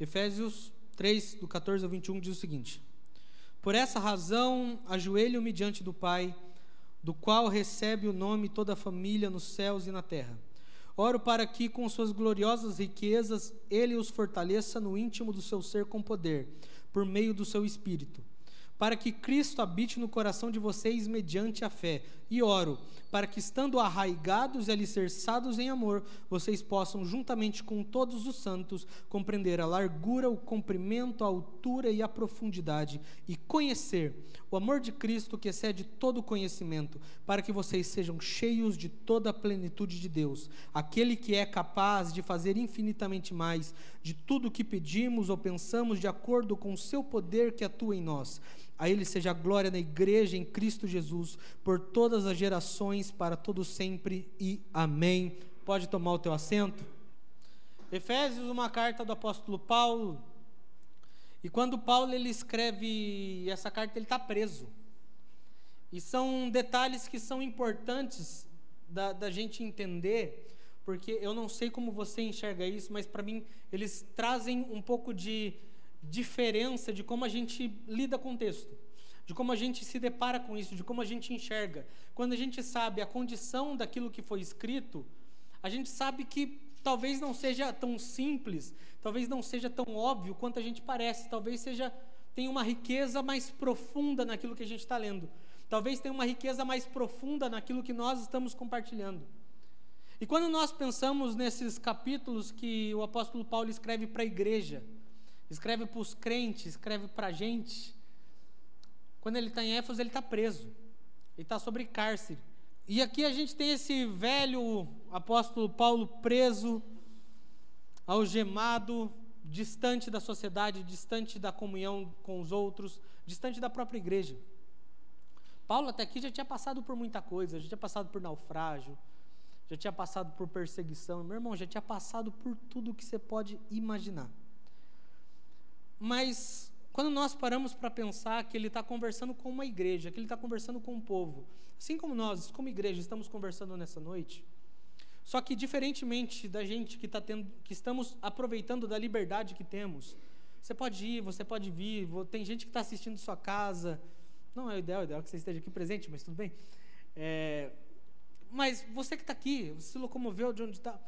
Efésios 3, do 14 ao 21, diz o seguinte: Por essa razão, ajoelho-me diante do Pai, do qual recebe o nome toda a família nos céus e na terra. Oro para que, com suas gloriosas riquezas, Ele os fortaleça no íntimo do seu ser com poder, por meio do seu Espírito para que Cristo habite no coração de vocês mediante a fé. E oro, para que, estando arraigados e alicerçados em amor, vocês possam, juntamente com todos os santos, compreender a largura, o comprimento, a altura e a profundidade, e conhecer o amor de Cristo que excede todo conhecimento, para que vocês sejam cheios de toda a plenitude de Deus, aquele que é capaz de fazer infinitamente mais de tudo o que pedimos ou pensamos, de acordo com o seu poder que atua em nós. A Ele seja a glória na igreja em Cristo Jesus, por todas as gerações, para todo sempre e amém. Pode tomar o teu assento. Efésios, uma carta do apóstolo Paulo. E quando Paulo ele escreve essa carta, ele está preso. E são detalhes que são importantes da, da gente entender, porque eu não sei como você enxerga isso, mas para mim eles trazem um pouco de diferença de como a gente lida com o texto, de como a gente se depara com isso, de como a gente enxerga. Quando a gente sabe a condição daquilo que foi escrito, a gente sabe que talvez não seja tão simples, talvez não seja tão óbvio quanto a gente parece, talvez seja tenha uma riqueza mais profunda naquilo que a gente está lendo. Talvez tenha uma riqueza mais profunda naquilo que nós estamos compartilhando. E quando nós pensamos nesses capítulos que o apóstolo Paulo escreve para a igreja, escreve para os crentes, escreve para a gente. Quando ele está em Éfeso, ele está preso, ele está sobre cárcere. E aqui a gente tem esse velho apóstolo Paulo preso, algemado, distante da sociedade, distante da comunhão com os outros, distante da própria igreja. Paulo até aqui já tinha passado por muita coisa, já tinha passado por naufrágio, já tinha passado por perseguição, meu irmão, já tinha passado por tudo que você pode imaginar. Mas quando nós paramos para pensar que ele está conversando com uma igreja, que ele está conversando com um povo, assim como nós, como igreja, estamos conversando nessa noite, só que diferentemente da gente que, tá tendo, que estamos aproveitando da liberdade que temos, você pode ir, você pode vir, tem gente que está assistindo sua casa, não é o ideal, é o ideal que você esteja aqui presente, mas tudo bem. É, mas você que está aqui, você se locomoveu de onde está,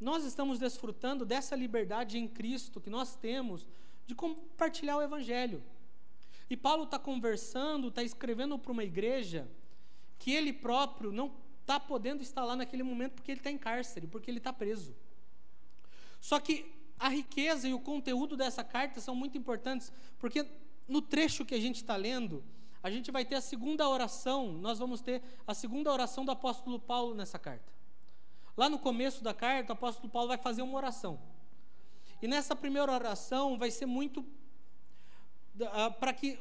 nós estamos desfrutando dessa liberdade em Cristo que nós temos de compartilhar o Evangelho. E Paulo está conversando, está escrevendo para uma igreja que ele próprio não está podendo estar lá naquele momento porque ele está em cárcere, porque ele está preso. Só que a riqueza e o conteúdo dessa carta são muito importantes, porque no trecho que a gente está lendo, a gente vai ter a segunda oração, nós vamos ter a segunda oração do apóstolo Paulo nessa carta. Lá no começo da carta, o apóstolo Paulo vai fazer uma oração. E nessa primeira oração vai ser muito uh, para que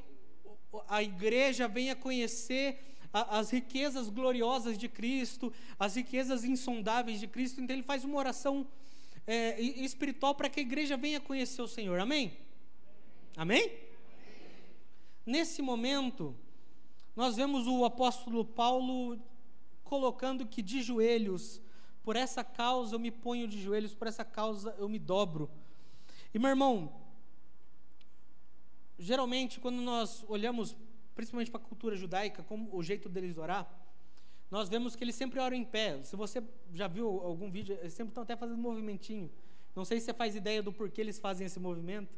a igreja venha conhecer a, as riquezas gloriosas de Cristo, as riquezas insondáveis de Cristo. Então ele faz uma oração é, espiritual para que a igreja venha conhecer o Senhor. Amém? Amém? Nesse momento, nós vemos o apóstolo Paulo colocando que de joelhos, por essa causa eu me ponho de joelhos, por essa causa eu me dobro. E meu irmão, geralmente quando nós olhamos, principalmente para a cultura judaica, como o jeito deles orar, nós vemos que eles sempre oram em pé. Se você já viu algum vídeo, eles sempre estão até fazendo movimentinho. Não sei se você faz ideia do porquê eles fazem esse movimento.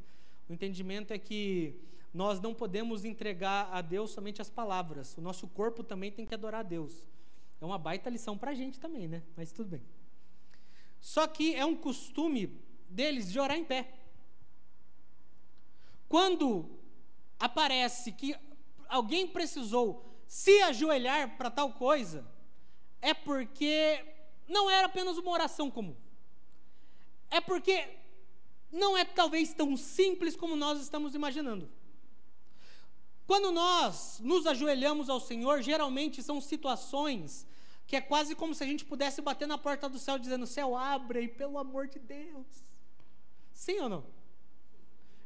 O entendimento é que nós não podemos entregar a Deus somente as palavras. O nosso corpo também tem que adorar a Deus. É uma baita lição para a gente também, né? Mas tudo bem. Só que é um costume deles de orar em pé. Quando aparece que alguém precisou se ajoelhar para tal coisa, é porque não era apenas uma oração comum. É porque não é talvez tão simples como nós estamos imaginando. Quando nós nos ajoelhamos ao Senhor, geralmente são situações que é quase como se a gente pudesse bater na porta do céu dizendo: Céu, abre aí, pelo amor de Deus. Sim ou não?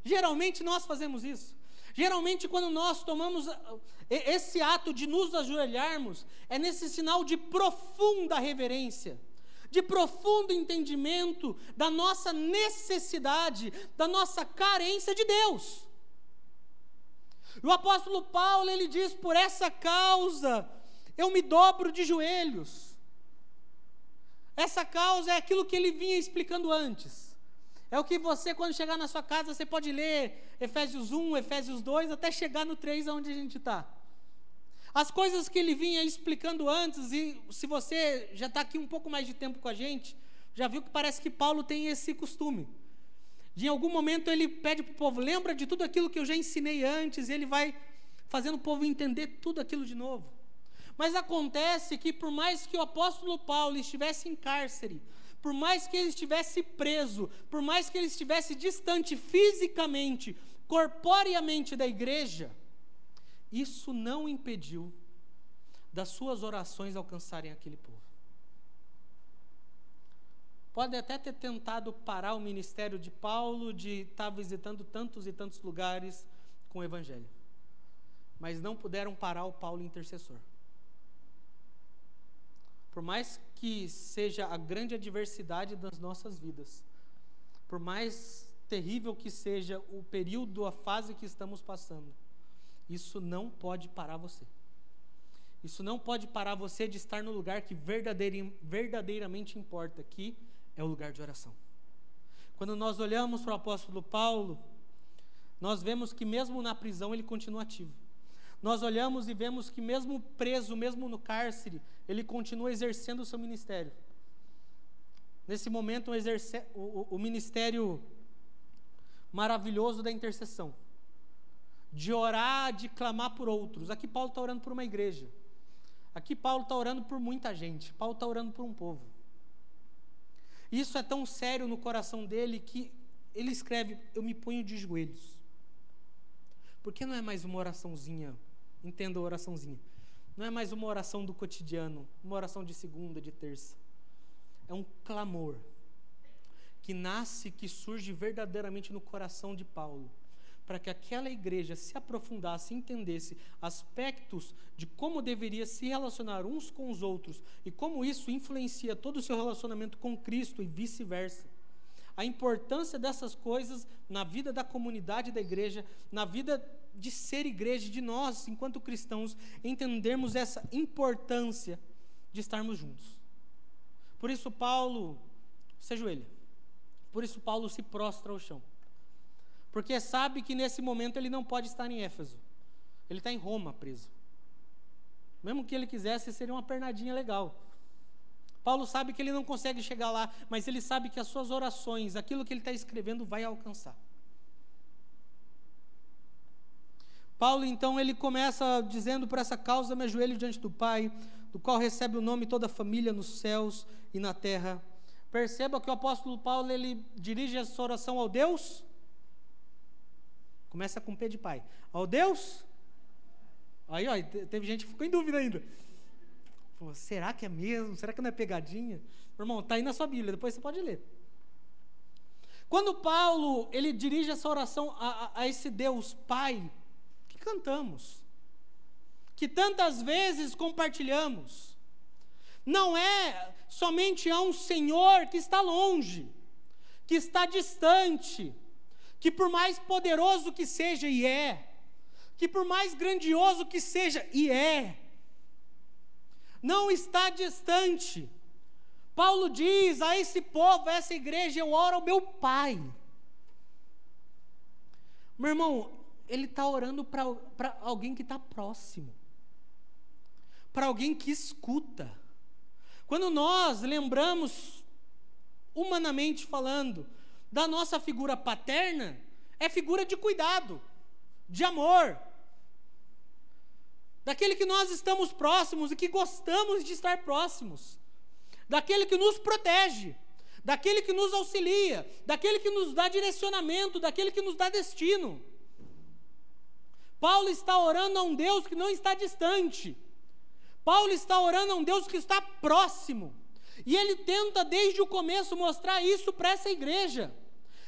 Geralmente nós fazemos isso. Geralmente, quando nós tomamos uh, esse ato de nos ajoelharmos, é nesse sinal de profunda reverência, de profundo entendimento da nossa necessidade, da nossa carência de Deus. O apóstolo Paulo, ele diz: por essa causa eu me dobro de joelhos. Essa causa é aquilo que ele vinha explicando antes. É o que você, quando chegar na sua casa, você pode ler Efésios 1, Efésios 2, até chegar no 3, onde a gente está. As coisas que ele vinha explicando antes, e se você já está aqui um pouco mais de tempo com a gente, já viu que parece que Paulo tem esse costume. De em algum momento ele pede para o povo, lembra de tudo aquilo que eu já ensinei antes, e ele vai fazendo o povo entender tudo aquilo de novo. Mas acontece que, por mais que o apóstolo Paulo estivesse em cárcere, por mais que ele estivesse preso, por mais que ele estivesse distante fisicamente, corporeamente da igreja, isso não impediu das suas orações alcançarem aquele povo. Pode até ter tentado parar o ministério de Paulo de estar visitando tantos e tantos lugares com o evangelho, mas não puderam parar o Paulo intercessor. Por mais que seja a grande adversidade das nossas vidas, por mais terrível que seja o período, a fase que estamos passando, isso não pode parar você. Isso não pode parar você de estar no lugar que verdadeiramente importa, que é o lugar de oração. Quando nós olhamos para o apóstolo Paulo, nós vemos que mesmo na prisão ele continua ativo. Nós olhamos e vemos que mesmo preso, mesmo no cárcere, ele continua exercendo o seu ministério. Nesse momento, exerce, o, o ministério maravilhoso da intercessão de orar, de clamar por outros. Aqui Paulo está orando por uma igreja. Aqui Paulo está orando por muita gente. Paulo está orando por um povo. Isso é tão sério no coração dele que ele escreve: Eu me ponho de joelhos. Porque não é mais uma oraçãozinha, entenda a oraçãozinha. Não é mais uma oração do cotidiano, uma oração de segunda, de terça. É um clamor que nasce, que surge verdadeiramente no coração de Paulo para que aquela igreja se aprofundasse, entendesse aspectos de como deveria se relacionar uns com os outros e como isso influencia todo o seu relacionamento com Cristo e vice-versa. A importância dessas coisas na vida da comunidade da igreja, na vida de ser igreja, de nós, enquanto cristãos, entendermos essa importância de estarmos juntos. Por isso, Paulo se ajoelha. Por isso, Paulo se prostra ao chão porque sabe que nesse momento ele não pode estar em Éfeso. Ele está em Roma preso. Mesmo que ele quisesse, seria uma pernadinha legal. Paulo sabe que ele não consegue chegar lá, mas ele sabe que as suas orações, aquilo que ele está escrevendo, vai alcançar. Paulo, então, ele começa dizendo: Por essa causa me ajoelho diante do Pai, do qual recebe o nome toda a família nos céus e na terra. Perceba que o apóstolo Paulo ele dirige essa oração ao Deus Começa com P de pai. Ao Deus. Aí, ó, teve gente que ficou em dúvida ainda. Falou, será que é mesmo? Será que não é pegadinha? Irmão, está aí na sua Bíblia, depois você pode ler. Quando Paulo ele dirige essa oração a, a, a esse Deus Pai, que cantamos, que tantas vezes compartilhamos, não é somente a um Senhor que está longe, que está distante, que por mais poderoso que seja, e é, que por mais grandioso que seja, e é, não está distante. Paulo diz a esse povo, a essa igreja, eu oro ao meu Pai. Meu irmão, ele está orando para alguém que está próximo, para alguém que escuta. Quando nós lembramos, humanamente falando, da nossa figura paterna é figura de cuidado, de amor, daquele que nós estamos próximos e que gostamos de estar próximos, daquele que nos protege, daquele que nos auxilia, daquele que nos dá direcionamento, daquele que nos dá destino. Paulo está orando a um Deus que não está distante. Paulo está orando a um Deus que está próximo. E ele tenta desde o começo mostrar isso para essa igreja.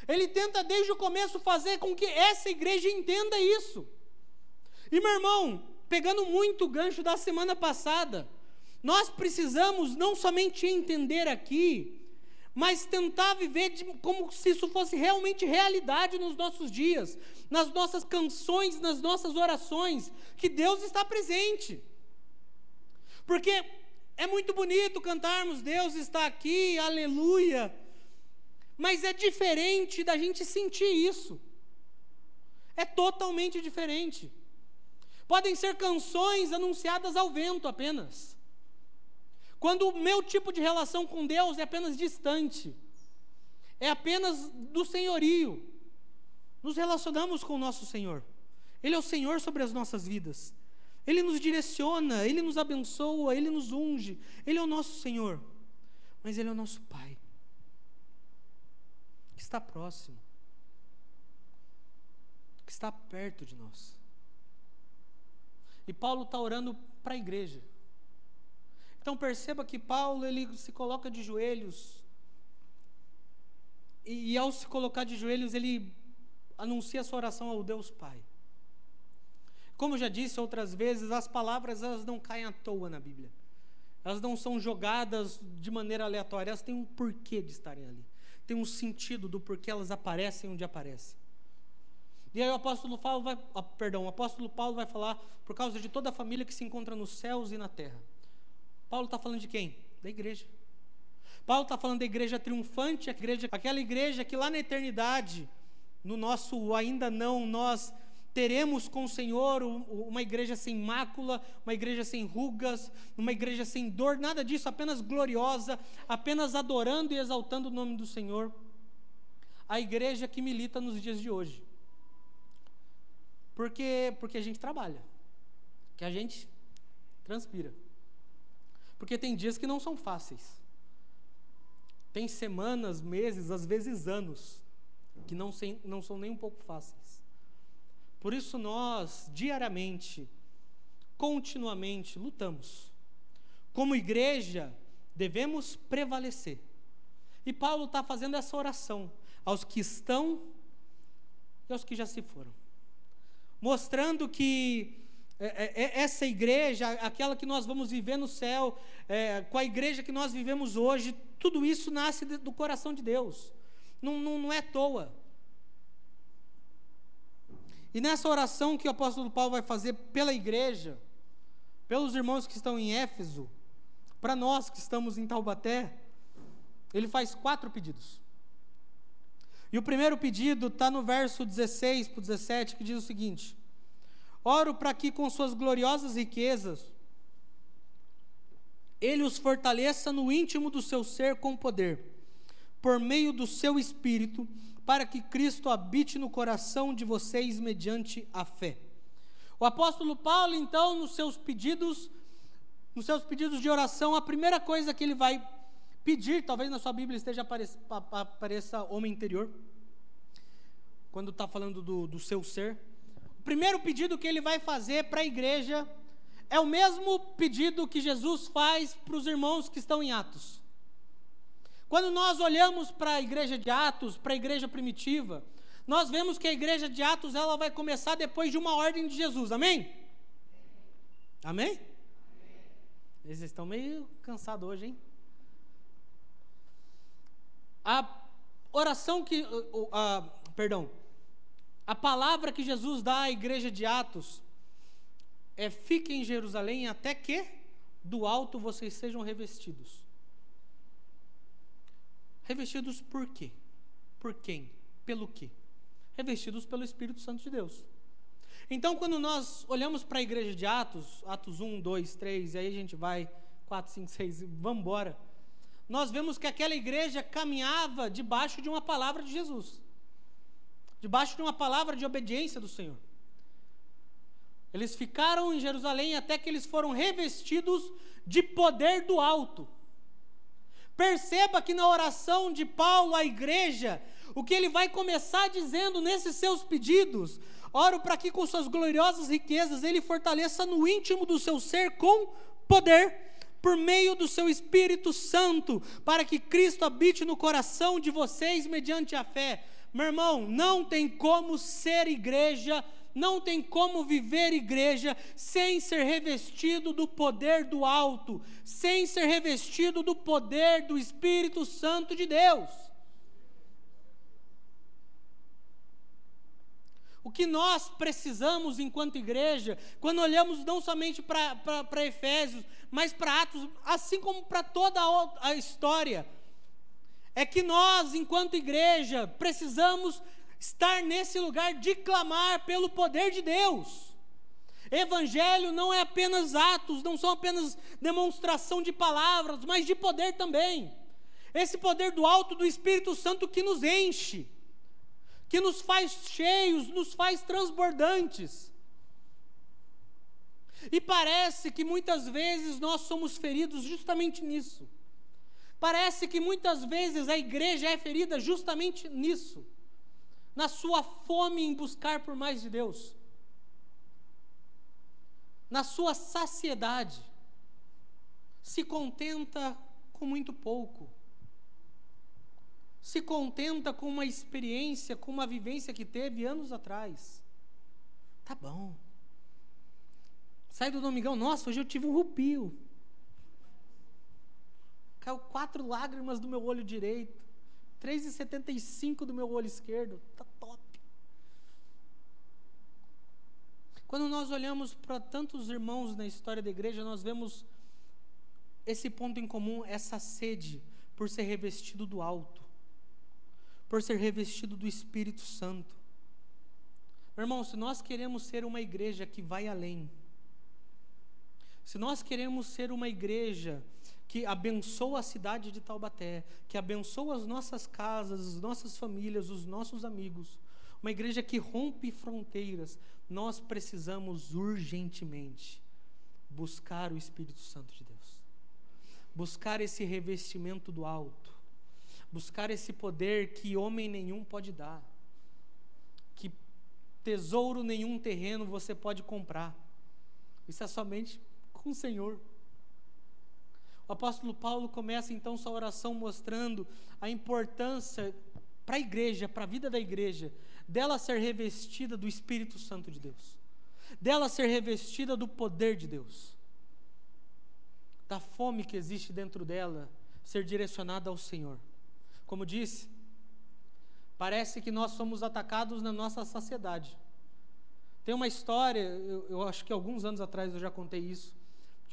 Ele tenta desde o começo fazer com que essa igreja entenda isso. E meu irmão, pegando muito o gancho da semana passada, Nós precisamos não somente entender aqui, mas tentar viver de, como se isso fosse realmente realidade nos nossos dias, nas nossas canções, nas nossas orações, que Deus está presente. Porque é muito bonito cantarmos Deus está aqui, aleluia, mas é diferente da gente sentir isso. É totalmente diferente. Podem ser canções anunciadas ao vento apenas. Quando o meu tipo de relação com Deus é apenas distante, é apenas do senhorio. Nos relacionamos com o nosso Senhor. Ele é o Senhor sobre as nossas vidas. Ele nos direciona, ele nos abençoa, ele nos unge. Ele é o nosso Senhor. Mas ele é o nosso Pai. Que está próximo. Que está perto de nós. E Paulo está orando para a igreja. Então perceba que Paulo ele se coloca de joelhos e, e, ao se colocar de joelhos ele anuncia sua oração ao Deus Pai. Como já disse outras vezes, as palavras elas não caem à toa na Bíblia. Elas não são jogadas de maneira aleatória, elas têm um porquê de estarem ali. Tem um sentido do porquê elas aparecem onde aparecem. E aí o apóstolo Paulo vai, oh, perdão, o apóstolo Paulo vai falar por causa de toda a família que se encontra nos céus e na terra. Paulo está falando de quem? Da igreja. Paulo está falando da igreja triunfante, igreja, aquela igreja que lá na eternidade, no nosso ainda não, nós teremos com o Senhor uma igreja sem mácula, uma igreja sem rugas, uma igreja sem dor, nada disso, apenas gloriosa, apenas adorando e exaltando o nome do Senhor. A igreja que milita nos dias de hoje. Porque, porque a gente trabalha, que a gente transpira. Porque tem dias que não são fáceis. Tem semanas, meses, às vezes anos, que não, sem, não são nem um pouco fáceis. Por isso nós, diariamente, continuamente, lutamos. Como igreja, devemos prevalecer. E Paulo está fazendo essa oração aos que estão e aos que já se foram mostrando que é, é, é, essa igreja, aquela que nós vamos viver no céu, é, com a igreja que nós vivemos hoje, tudo isso nasce do coração de Deus, não, não, não é à toa. E nessa oração que o apóstolo Paulo vai fazer pela igreja, pelos irmãos que estão em Éfeso, para nós que estamos em Taubaté, ele faz quatro pedidos. E o primeiro pedido está no verso 16 para 17, que diz o seguinte: Oro para que com suas gloriosas riquezas ele os fortaleça no íntimo do seu ser com poder, por meio do seu espírito, para que Cristo habite no coração de vocês mediante a fé. O apóstolo Paulo, então, nos seus pedidos, nos seus pedidos de oração, a primeira coisa que ele vai pedir, talvez na sua Bíblia esteja apareça, apareça homem interior, quando está falando do, do seu ser. O primeiro pedido que ele vai fazer para a igreja é o mesmo pedido que Jesus faz para os irmãos que estão em Atos. Quando nós olhamos para a igreja de Atos, para a igreja primitiva, nós vemos que a igreja de Atos ela vai começar depois de uma ordem de Jesus, amém? Amém? Eles estão meio cansados hoje, hein? A oração que. A, perdão. A palavra que Jesus dá à igreja de Atos é: fiquem em Jerusalém até que do alto vocês sejam revestidos. Revestidos por quê? Por quem? Pelo quê? Revestidos pelo Espírito Santo de Deus. Então, quando nós olhamos para a igreja de Atos, Atos 1, 2, 3, e aí a gente vai, 4, 5, 6, vamos embora nós vemos que aquela igreja caminhava debaixo de uma palavra de Jesus, debaixo de uma palavra de obediência do Senhor. Eles ficaram em Jerusalém até que eles foram revestidos de poder do alto. Perceba que na oração de Paulo à igreja, o que ele vai começar dizendo nesses seus pedidos, oro para que com suas gloriosas riquezas ele fortaleça no íntimo do seu ser com poder por meio do seu Espírito Santo, para que Cristo habite no coração de vocês mediante a fé. Meu irmão, não tem como ser igreja não tem como viver igreja sem ser revestido do poder do alto, sem ser revestido do poder do Espírito Santo de Deus. O que nós precisamos enquanto igreja, quando olhamos não somente para Efésios, mas para Atos, assim como para toda a história, é que nós, enquanto igreja, precisamos estar nesse lugar de clamar pelo poder de Deus. Evangelho não é apenas atos, não são apenas demonstração de palavras, mas de poder também. Esse poder do alto do Espírito Santo que nos enche que nos faz cheios, nos faz transbordantes. E parece que muitas vezes nós somos feridos justamente nisso. Parece que muitas vezes a igreja é ferida justamente nisso, na sua fome em buscar por mais de Deus, na sua saciedade, se contenta com muito pouco se contenta com uma experiência, com uma vivência que teve anos atrás. Tá bom. Sai do domingão, nossa, hoje eu tive um rupio. Caiu quatro lágrimas do meu olho direito, 3,75 do meu olho esquerdo. Tá top. Quando nós olhamos para tantos irmãos na história da igreja, nós vemos esse ponto em comum, essa sede por ser revestido do alto por ser revestido do Espírito Santo. Meu irmão, se nós queremos ser uma igreja que vai além, se nós queremos ser uma igreja que abençoa a cidade de Taubaté, que abençoa as nossas casas, as nossas famílias, os nossos amigos, uma igreja que rompe fronteiras, nós precisamos urgentemente buscar o Espírito Santo de Deus, buscar esse revestimento do alto, buscar esse poder que homem nenhum pode dar, que tesouro nenhum terreno você pode comprar. Isso é somente com o Senhor. O apóstolo Paulo começa então sua oração mostrando a importância para a igreja, para a vida da igreja, dela ser revestida do Espírito Santo de Deus, dela ser revestida do poder de Deus, da fome que existe dentro dela ser direcionada ao Senhor. Como disse, parece que nós somos atacados na nossa saciedade. Tem uma história, eu, eu, acho que alguns anos atrás eu já contei isso,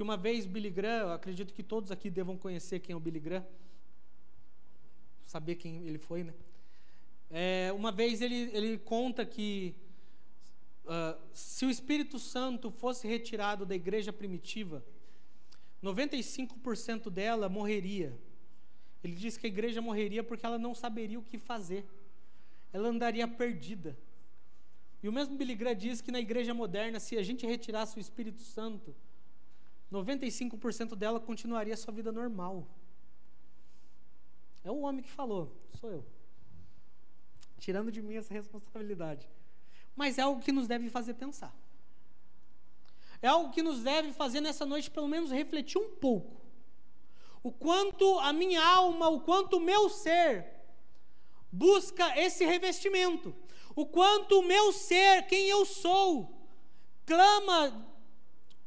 que uma vez Billy Graham, acredito que todos aqui devam conhecer quem é o Billy Graham, saber quem ele foi, né? É, uma vez ele, ele conta que uh, se o Espírito Santo fosse retirado da igreja primitiva, 95% dela morreria ele diz que a igreja morreria porque ela não saberia o que fazer. Ela andaria perdida. E o mesmo Billy Graham diz que na igreja moderna, se a gente retirasse o Espírito Santo, 95% dela continuaria sua vida normal. É o homem que falou, sou eu. Tirando de mim essa responsabilidade. Mas é algo que nos deve fazer pensar. É algo que nos deve fazer nessa noite, pelo menos, refletir um pouco o quanto a minha alma, o quanto o meu ser busca esse revestimento, o quanto o meu ser, quem eu sou, clama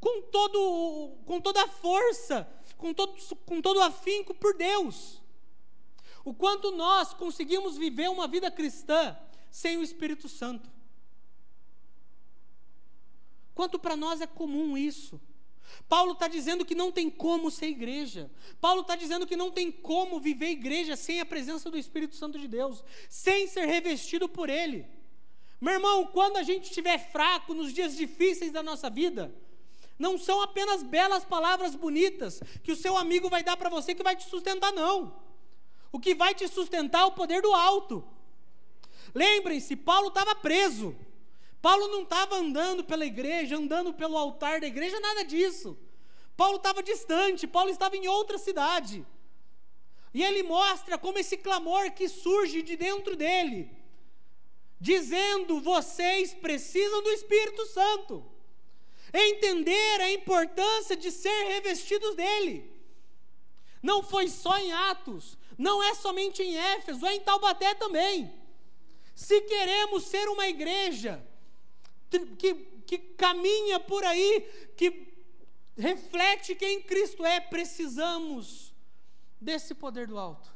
com, todo, com toda a força, com todo, com todo afinco por Deus. O quanto nós conseguimos viver uma vida cristã sem o Espírito Santo. Quanto para nós é comum isso. Paulo está dizendo que não tem como ser igreja. Paulo está dizendo que não tem como viver igreja sem a presença do Espírito Santo de Deus, sem ser revestido por Ele. Meu irmão, quando a gente estiver fraco nos dias difíceis da nossa vida, não são apenas belas palavras bonitas que o seu amigo vai dar para você que vai te sustentar, não. O que vai te sustentar é o poder do alto. Lembrem-se, Paulo estava preso. Paulo não estava andando pela igreja, andando pelo altar da igreja, nada disso. Paulo estava distante, Paulo estava em outra cidade. E ele mostra como esse clamor que surge de dentro dele, dizendo: vocês precisam do Espírito Santo. Entender a importância de ser revestidos dele. Não foi só em Atos, não é somente em Éfeso, é em Taubaté também. Se queremos ser uma igreja que, que caminha por aí, que reflete quem Cristo é, precisamos desse poder do alto.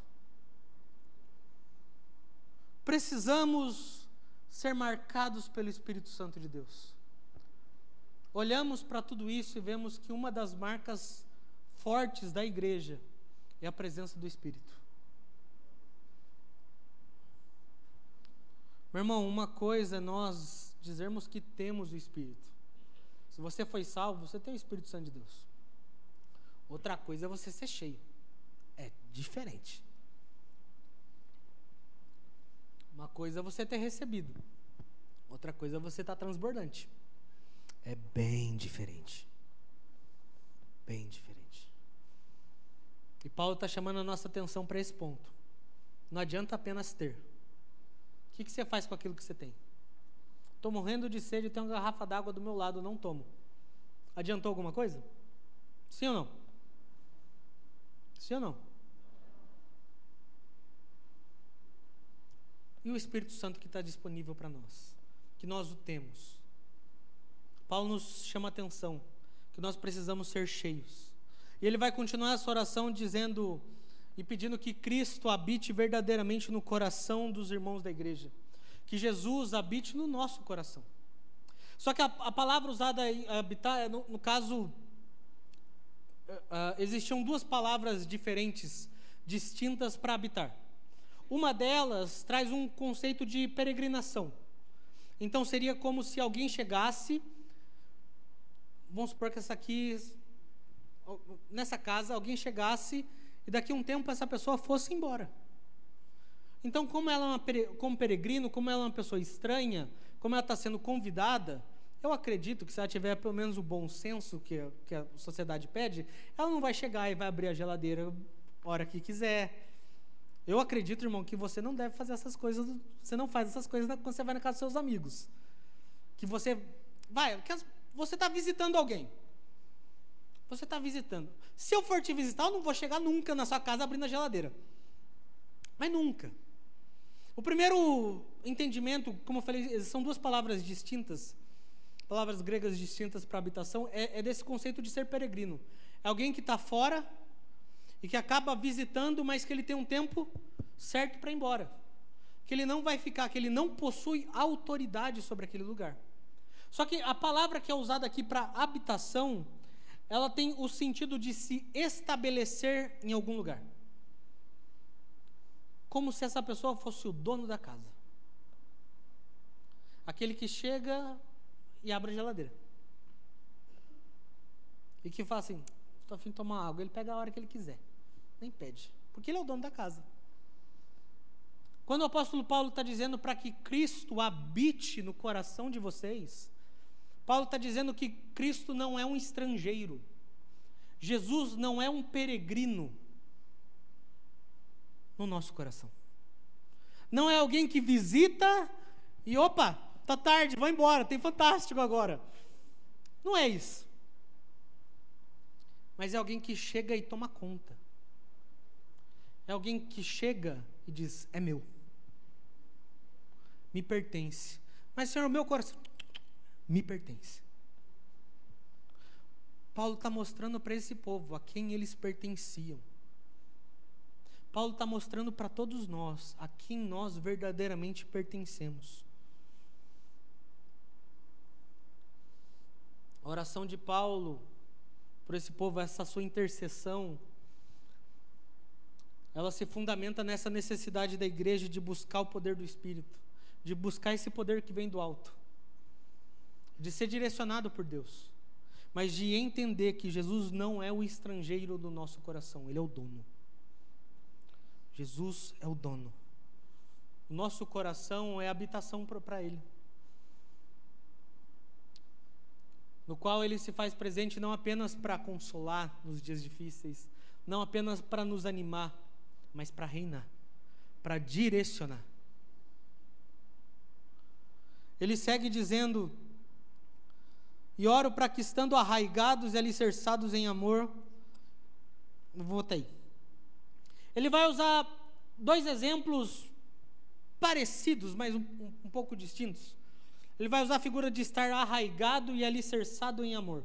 Precisamos ser marcados pelo Espírito Santo de Deus. Olhamos para tudo isso e vemos que uma das marcas fortes da igreja é a presença do Espírito. Meu irmão, uma coisa é nós dizermos que temos o Espírito. Se você foi salvo, você tem o Espírito Santo de Deus. Outra coisa é você ser cheio. É diferente. Uma coisa é você ter recebido. Outra coisa é você estar transbordante. É bem diferente. Bem diferente. E Paulo está chamando a nossa atenção para esse ponto. Não adianta apenas ter. O que, que você faz com aquilo que você tem? Estou morrendo de sede e tenho uma garrafa d'água do meu lado, não tomo. Adiantou alguma coisa? Sim ou não? Sim ou não? E o Espírito Santo que está disponível para nós, que nós o temos. Paulo nos chama atenção que nós precisamos ser cheios. E ele vai continuar essa oração dizendo e pedindo que Cristo habite verdadeiramente no coração dos irmãos da igreja que Jesus habite no nosso coração. Só que a, a palavra usada habitar, no, no caso, uh, existiam duas palavras diferentes, distintas para habitar. Uma delas traz um conceito de peregrinação. Então seria como se alguém chegasse, vamos supor que essa aqui, nessa casa, alguém chegasse e daqui a um tempo essa pessoa fosse embora. Então, como ela é uma, como peregrino, como ela é uma pessoa estranha, como ela está sendo convidada, eu acredito que se ela tiver pelo menos o bom senso que, a, que a sociedade pede, ela não vai chegar e vai abrir a geladeira a hora que quiser. Eu acredito, irmão, que você não deve fazer essas coisas, você não faz essas coisas quando você vai na casa dos seus amigos. Que você vai, que você está visitando alguém. Você está visitando. Se eu for te visitar, eu não vou chegar nunca na sua casa abrindo a geladeira. Mas nunca. O primeiro entendimento, como eu falei, são duas palavras distintas, palavras gregas distintas para habitação, é, é desse conceito de ser peregrino. É alguém que está fora e que acaba visitando, mas que ele tem um tempo certo para ir embora. Que ele não vai ficar, que ele não possui autoridade sobre aquele lugar. Só que a palavra que é usada aqui para habitação, ela tem o sentido de se estabelecer em algum lugar como se essa pessoa fosse o dono da casa. Aquele que chega e abre a geladeira. E que fala assim: estou afim de tomar água. Ele pega a hora que ele quiser. Nem pede. Porque ele é o dono da casa. Quando o apóstolo Paulo está dizendo para que Cristo habite no coração de vocês, Paulo está dizendo que Cristo não é um estrangeiro. Jesus não é um peregrino no nosso coração. Não é alguém que visita e opa, tá tarde, vou embora, tem fantástico agora. Não é isso. Mas é alguém que chega e toma conta. É alguém que chega e diz: é meu. Me pertence. Mas, Senhor, o meu coração me pertence. Paulo está mostrando para esse povo a quem eles pertenciam. Paulo está mostrando para todos nós a quem nós verdadeiramente pertencemos. A oração de Paulo por esse povo, essa sua intercessão, ela se fundamenta nessa necessidade da igreja de buscar o poder do Espírito, de buscar esse poder que vem do alto, de ser direcionado por Deus, mas de entender que Jesus não é o estrangeiro do nosso coração, Ele é o dono. Jesus é o dono. O nosso coração é habitação para Ele. No qual Ele se faz presente não apenas para consolar nos dias difíceis, não apenas para nos animar, mas para reinar, para direcionar. Ele segue dizendo: E oro para que, estando arraigados e alicerçados em amor, aí. Ele vai usar dois exemplos parecidos, mas um, um, um pouco distintos. ele vai usar a figura de estar arraigado e alicerçado em amor.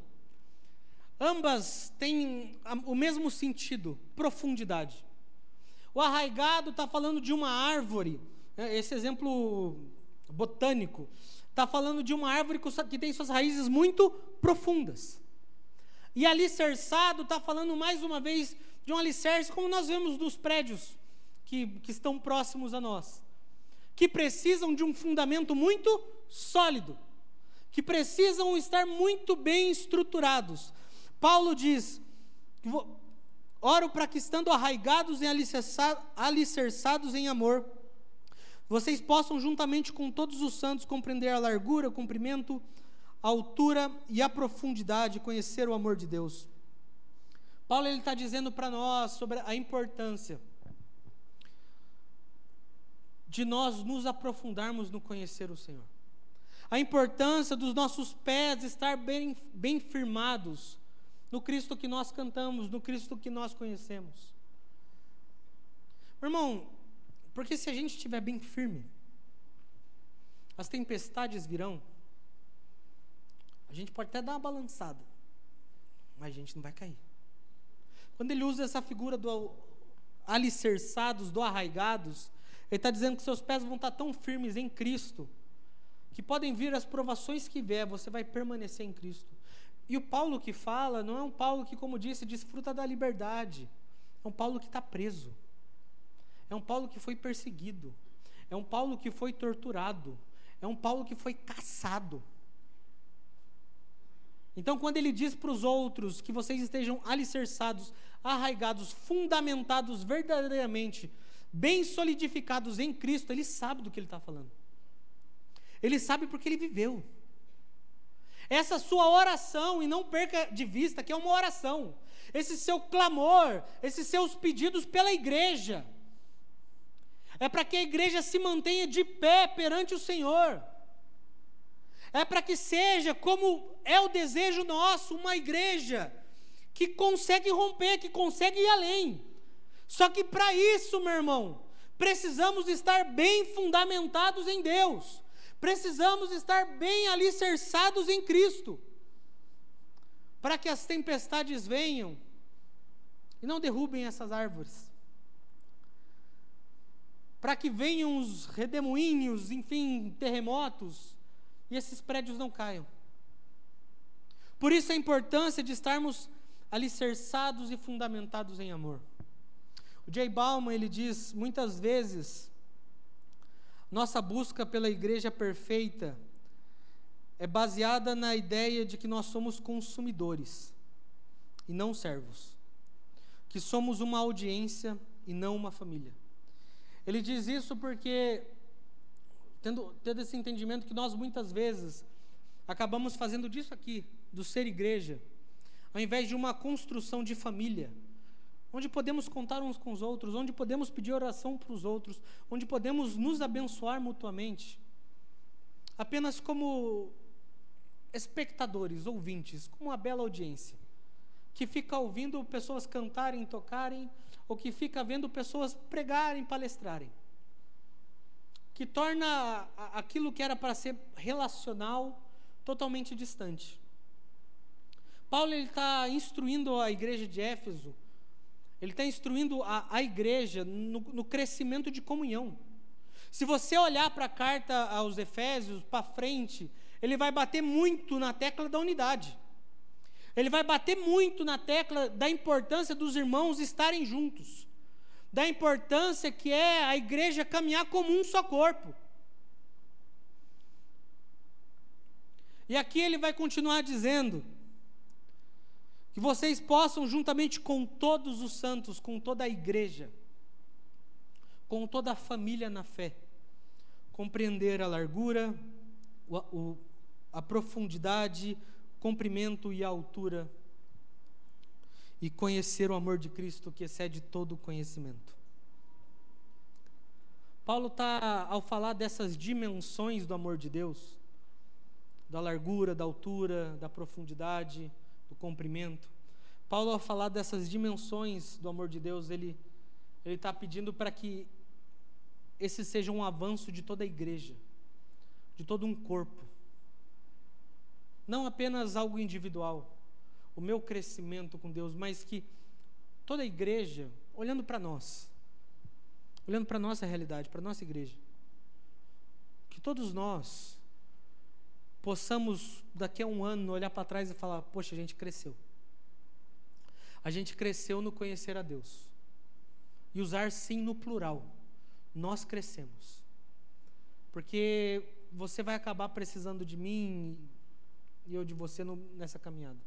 Ambas têm o mesmo sentido, profundidade. O arraigado está falando de uma árvore, né, esse exemplo botânico, está falando de uma árvore que tem suas raízes muito profundas. E alicerçado está falando mais uma vez de um alicerce, como nós vemos nos prédios que, que estão próximos a nós, que precisam de um fundamento muito sólido, que precisam estar muito bem estruturados. Paulo diz: oro para que, estando arraigados e alicerçados em amor, vocês possam, juntamente com todos os santos, compreender a largura, o comprimento, a altura e a profundidade, conhecer o amor de Deus. Paulo está dizendo para nós sobre a importância de nós nos aprofundarmos no conhecer o Senhor. A importância dos nossos pés estar bem, bem firmados no Cristo que nós cantamos, no Cristo que nós conhecemos. Irmão, porque se a gente estiver bem firme, as tempestades virão, a gente pode até dar uma balançada, mas a gente não vai cair. Quando ele usa essa figura do alicerçados, do arraigados, ele está dizendo que seus pés vão estar tão firmes em Cristo, que podem vir as provações que vier, você vai permanecer em Cristo. E o Paulo que fala, não é um Paulo que, como disse, desfruta da liberdade, é um Paulo que está preso, é um Paulo que foi perseguido, é um Paulo que foi torturado, é um Paulo que foi caçado. Então, quando ele diz para os outros que vocês estejam alicerçados, arraigados, fundamentados verdadeiramente, bem solidificados em Cristo, ele sabe do que ele está falando. Ele sabe porque ele viveu. Essa sua oração, e não perca de vista que é uma oração, esse seu clamor, esses seus pedidos pela igreja, é para que a igreja se mantenha de pé perante o Senhor. É para que seja como é o desejo nosso, uma igreja que consegue romper, que consegue ir além. Só que para isso, meu irmão, precisamos estar bem fundamentados em Deus, precisamos estar bem alicerçados em Cristo, para que as tempestades venham e não derrubem essas árvores, para que venham os redemoinhos, enfim, terremotos, e esses prédios não caiam. Por isso a importância de estarmos alicerçados e fundamentados em amor. O Jay Bauman ele diz muitas vezes nossa busca pela igreja perfeita é baseada na ideia de que nós somos consumidores e não servos, que somos uma audiência e não uma família. Ele diz isso porque tendo, tendo esse entendimento que nós muitas vezes acabamos fazendo disso aqui, do ser igreja, ao invés de uma construção de família, onde podemos contar uns com os outros, onde podemos pedir oração para os outros, onde podemos nos abençoar mutuamente, apenas como espectadores, ouvintes, como uma bela audiência, que fica ouvindo pessoas cantarem, tocarem, ou que fica vendo pessoas pregarem, palestrarem que torna aquilo que era para ser relacional totalmente distante. Paulo está instruindo a igreja de Éfeso, ele está instruindo a, a igreja no, no crescimento de comunhão. Se você olhar para a carta aos Efésios, para frente, ele vai bater muito na tecla da unidade. Ele vai bater muito na tecla da importância dos irmãos estarem juntos da importância que é a igreja caminhar como um só corpo. E aqui ele vai continuar dizendo que vocês possam, juntamente com todos os santos, com toda a igreja, com toda a família na fé, compreender a largura, a profundidade, comprimento e altura e conhecer o amor de Cristo que excede todo o conhecimento. Paulo está, ao falar dessas dimensões do amor de Deus, da largura, da altura, da profundidade, do comprimento, Paulo, ao falar dessas dimensões do amor de Deus, ele está pedindo para que esse seja um avanço de toda a igreja, de todo um corpo, não apenas algo individual, o meu crescimento com Deus, mas que toda a igreja, olhando para nós, olhando para a nossa realidade, para a nossa igreja, que todos nós possamos, daqui a um ano, olhar para trás e falar: Poxa, a gente cresceu. A gente cresceu no conhecer a Deus. E usar sim no plural. Nós crescemos. Porque você vai acabar precisando de mim e eu de você no, nessa caminhada.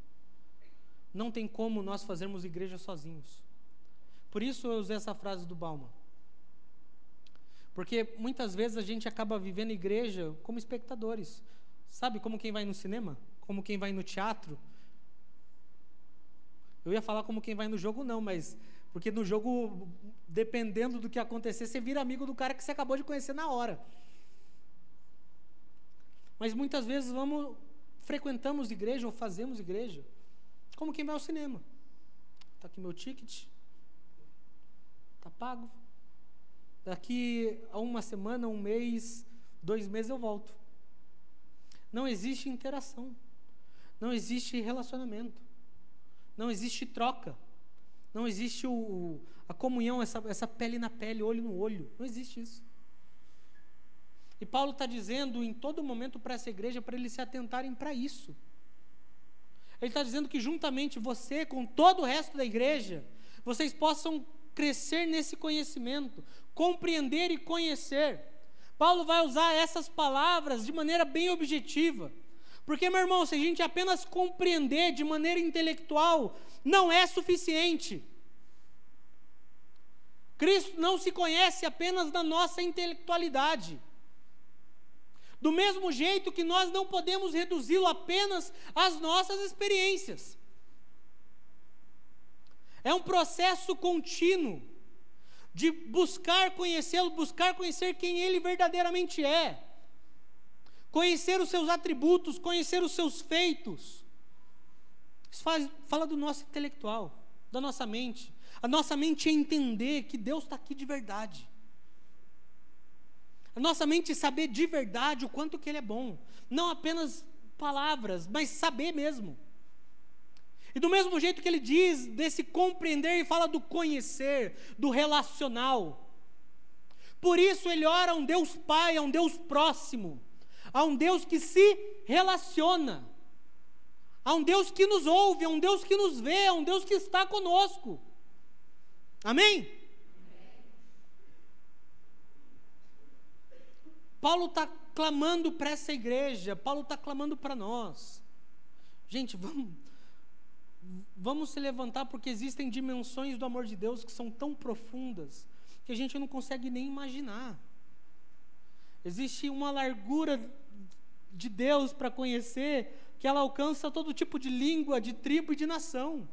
Não tem como nós fazermos igreja sozinhos. Por isso eu usei essa frase do Bauman. Porque muitas vezes a gente acaba vivendo igreja como espectadores. Sabe como quem vai no cinema? Como quem vai no teatro? Eu ia falar como quem vai no jogo, não, mas. Porque no jogo, dependendo do que acontecer, você vira amigo do cara que você acabou de conhecer na hora. Mas muitas vezes vamos, frequentamos igreja ou fazemos igreja como quem vai ao cinema. Está aqui meu ticket. Está pago. Daqui a uma semana, um mês, dois meses eu volto. Não existe interação. Não existe relacionamento. Não existe troca. Não existe o, a comunhão, essa, essa pele na pele, olho no olho. Não existe isso. E Paulo está dizendo em todo momento para essa igreja para eles se atentarem para isso. Ele está dizendo que juntamente você, com todo o resto da igreja, vocês possam crescer nesse conhecimento, compreender e conhecer. Paulo vai usar essas palavras de maneira bem objetiva. Porque, meu irmão, se a gente apenas compreender de maneira intelectual, não é suficiente. Cristo não se conhece apenas na nossa intelectualidade. Do mesmo jeito que nós não podemos reduzi-lo apenas às nossas experiências. É um processo contínuo de buscar conhecê-lo, buscar conhecer quem ele verdadeiramente é, conhecer os seus atributos, conhecer os seus feitos. Isso faz, fala do nosso intelectual, da nossa mente. A nossa mente é entender que Deus está aqui de verdade. A nossa mente saber de verdade o quanto que Ele é bom. Não apenas palavras, mas saber mesmo. E do mesmo jeito que ele diz desse compreender e fala do conhecer, do relacional. Por isso ele ora a um Deus Pai, a um Deus próximo, a um Deus que se relaciona, a um Deus que nos ouve, a um Deus que nos vê, a um Deus que está conosco. Amém? Paulo está clamando para essa igreja, Paulo está clamando para nós. Gente, vamos, vamos se levantar porque existem dimensões do amor de Deus que são tão profundas que a gente não consegue nem imaginar. Existe uma largura de Deus para conhecer que ela alcança todo tipo de língua, de tribo e de nação.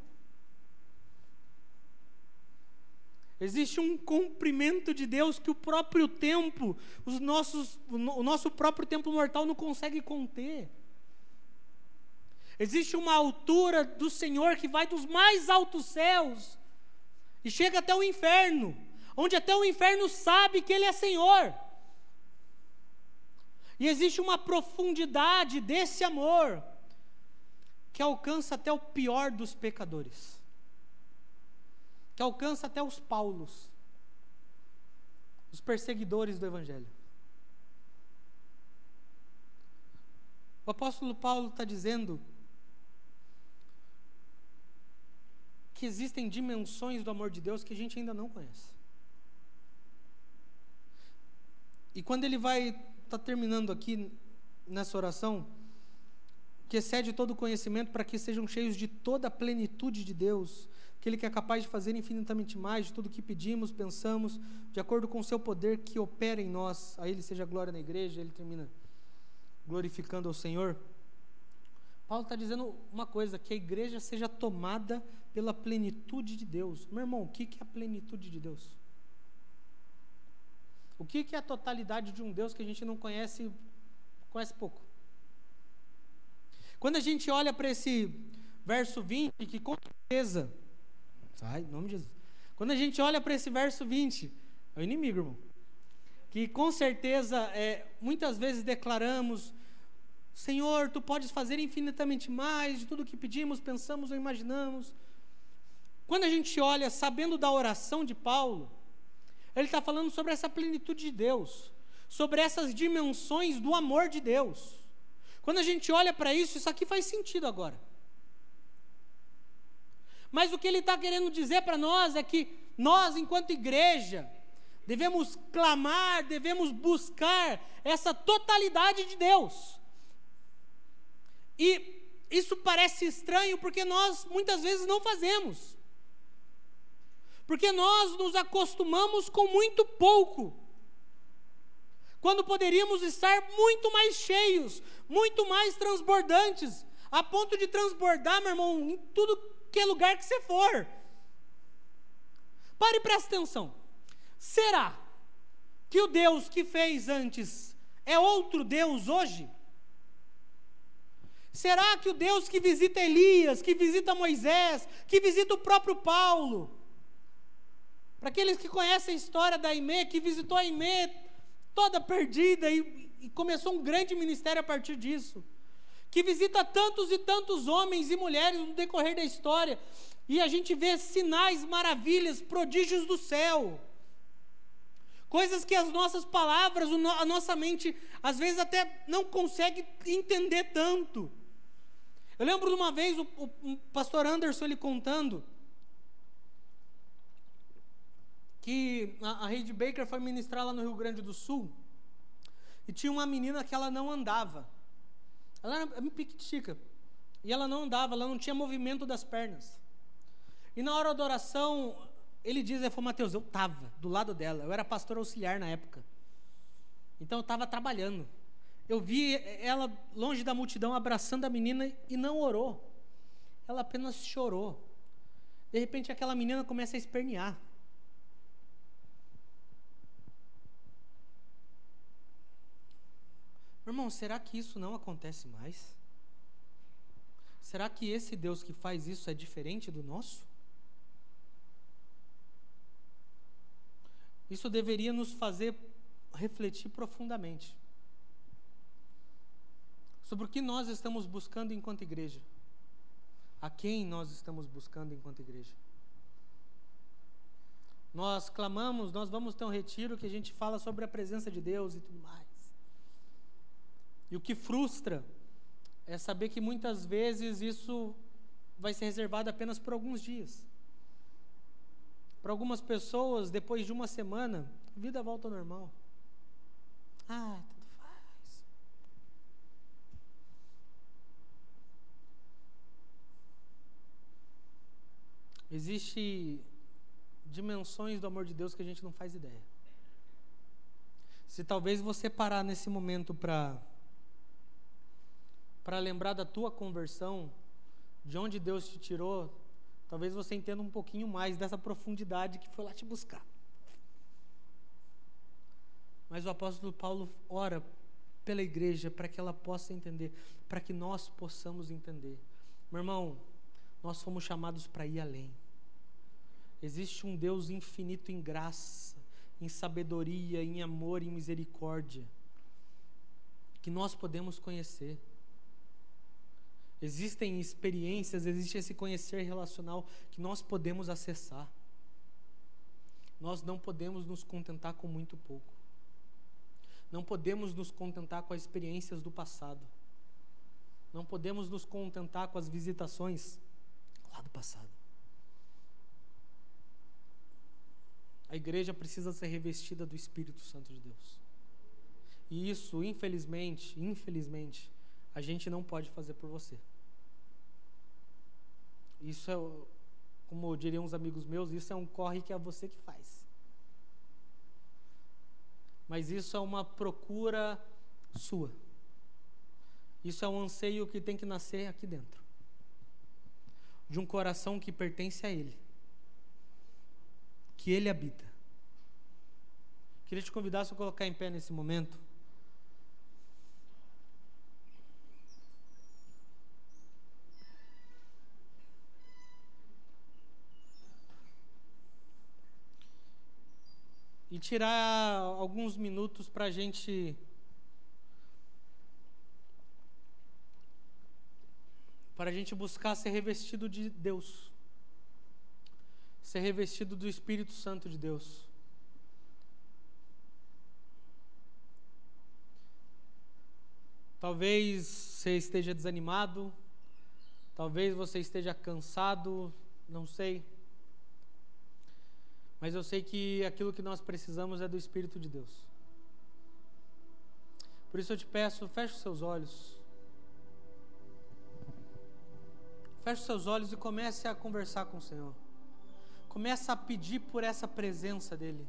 Existe um comprimento de Deus que o próprio tempo, os nossos, o nosso próprio tempo mortal não consegue conter. Existe uma altura do Senhor que vai dos mais altos céus e chega até o inferno, onde até o inferno sabe que Ele é Senhor. E existe uma profundidade desse amor que alcança até o pior dos pecadores, que alcança até os Paulos, os perseguidores do Evangelho. O apóstolo Paulo está dizendo que existem dimensões do amor de Deus que a gente ainda não conhece. E quando ele vai estar tá terminando aqui nessa oração, que excede todo conhecimento para que sejam cheios de toda a plenitude de Deus, aquele que é capaz de fazer infinitamente mais de tudo que pedimos, pensamos, de acordo com o seu poder que opera em nós. A ele seja glória na igreja, ele termina glorificando ao Senhor. Paulo está dizendo uma coisa: que a igreja seja tomada pela plenitude de Deus. Meu irmão, o que é a plenitude de Deus? O que é a totalidade de um Deus que a gente não conhece, conhece pouco? Quando a gente olha para esse verso 20, que com certeza, sai, em nome de Jesus. Quando a gente olha para esse verso 20, é o inimigo, irmão. Que com certeza, é, muitas vezes declaramos, Senhor, tu podes fazer infinitamente mais de tudo que pedimos, pensamos ou imaginamos. Quando a gente olha, sabendo da oração de Paulo, ele está falando sobre essa plenitude de Deus, sobre essas dimensões do amor de Deus. Quando a gente olha para isso, isso aqui faz sentido agora. Mas o que ele está querendo dizer para nós é que nós, enquanto igreja, devemos clamar, devemos buscar essa totalidade de Deus. E isso parece estranho porque nós muitas vezes não fazemos. Porque nós nos acostumamos com muito pouco. Quando poderíamos estar muito mais cheios, muito mais transbordantes, a ponto de transbordar, meu irmão, em tudo que é lugar que você for. Pare e preste atenção. Será que o Deus que fez antes é outro Deus hoje? Será que o Deus que visita Elias, que visita Moisés, que visita o próprio Paulo, para aqueles que conhecem a história da Aimee, que visitou a Aimee toda perdida e, e começou um grande ministério a partir disso, que visita tantos e tantos homens e mulheres no decorrer da história, e a gente vê sinais, maravilhas, prodígios do céu. Coisas que as nossas palavras, a nossa mente, às vezes até não consegue entender tanto. Eu lembro de uma vez o, o, o pastor Anderson ele contando que a, a Reid Baker foi ministrar lá no Rio Grande do Sul e tinha uma menina que ela não andava. Ela era piquitica e ela não andava, ela não tinha movimento das pernas. E na hora da oração, ele diz, é, foi Mateus, eu estava do lado dela, eu era pastor auxiliar na época. Então eu estava trabalhando. Eu vi ela longe da multidão abraçando a menina e não orou. Ela apenas chorou. De repente aquela menina começa a espernear. Irmão, será que isso não acontece mais? Será que esse Deus que faz isso é diferente do nosso? Isso deveria nos fazer refletir profundamente sobre o que nós estamos buscando enquanto igreja. A quem nós estamos buscando enquanto igreja. Nós clamamos, nós vamos ter um retiro que a gente fala sobre a presença de Deus e tudo mais. E o que frustra é saber que muitas vezes isso vai ser reservado apenas por alguns dias. Para algumas pessoas, depois de uma semana, a vida volta ao normal. Ah, Existem dimensões do amor de Deus que a gente não faz ideia. Se talvez você parar nesse momento para para lembrar da tua conversão, de onde Deus te tirou, talvez você entenda um pouquinho mais dessa profundidade que foi lá te buscar. Mas o apóstolo Paulo ora pela igreja para que ela possa entender, para que nós possamos entender. Meu irmão, nós fomos chamados para ir além. Existe um Deus infinito em graça, em sabedoria, em amor, em misericórdia, que nós podemos conhecer. Existem experiências, existe esse conhecer relacional que nós podemos acessar. Nós não podemos nos contentar com muito pouco. Não podemos nos contentar com as experiências do passado. Não podemos nos contentar com as visitações lá do passado. A igreja precisa ser revestida do Espírito Santo de Deus. E isso, infelizmente, infelizmente, a gente não pode fazer por você. Isso é, como diriam uns amigos meus, isso é um corre que é você que faz. Mas isso é uma procura sua. Isso é um anseio que tem que nascer aqui dentro. De um coração que pertence a Ele que Ele habita. Queria te convidar a colocar em pé nesse momento. Tirar alguns minutos para a gente para a gente buscar ser revestido de Deus, ser revestido do Espírito Santo de Deus. Talvez você esteja desanimado, talvez você esteja cansado, não sei. Mas eu sei que aquilo que nós precisamos é do Espírito de Deus. Por isso eu te peço, feche os seus olhos. Feche os seus olhos e comece a conversar com o Senhor. Comece a pedir por essa presença dEle.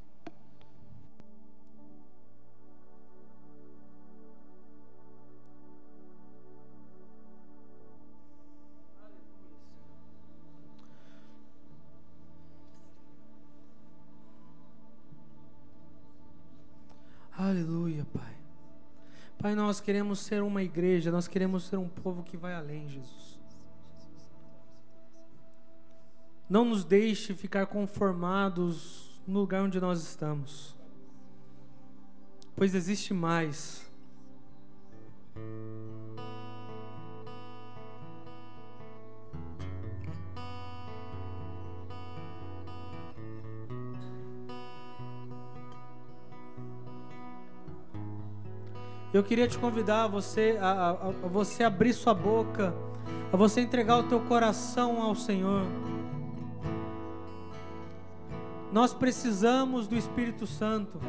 Pai, nós queremos ser uma igreja, nós queremos ser um povo que vai além, Jesus. Não nos deixe ficar conformados no lugar onde nós estamos, pois existe mais. Eu queria te convidar a você a, a, a, você abrir sua boca, a você entregar o teu coração ao Senhor. Nós precisamos do Espírito Santo.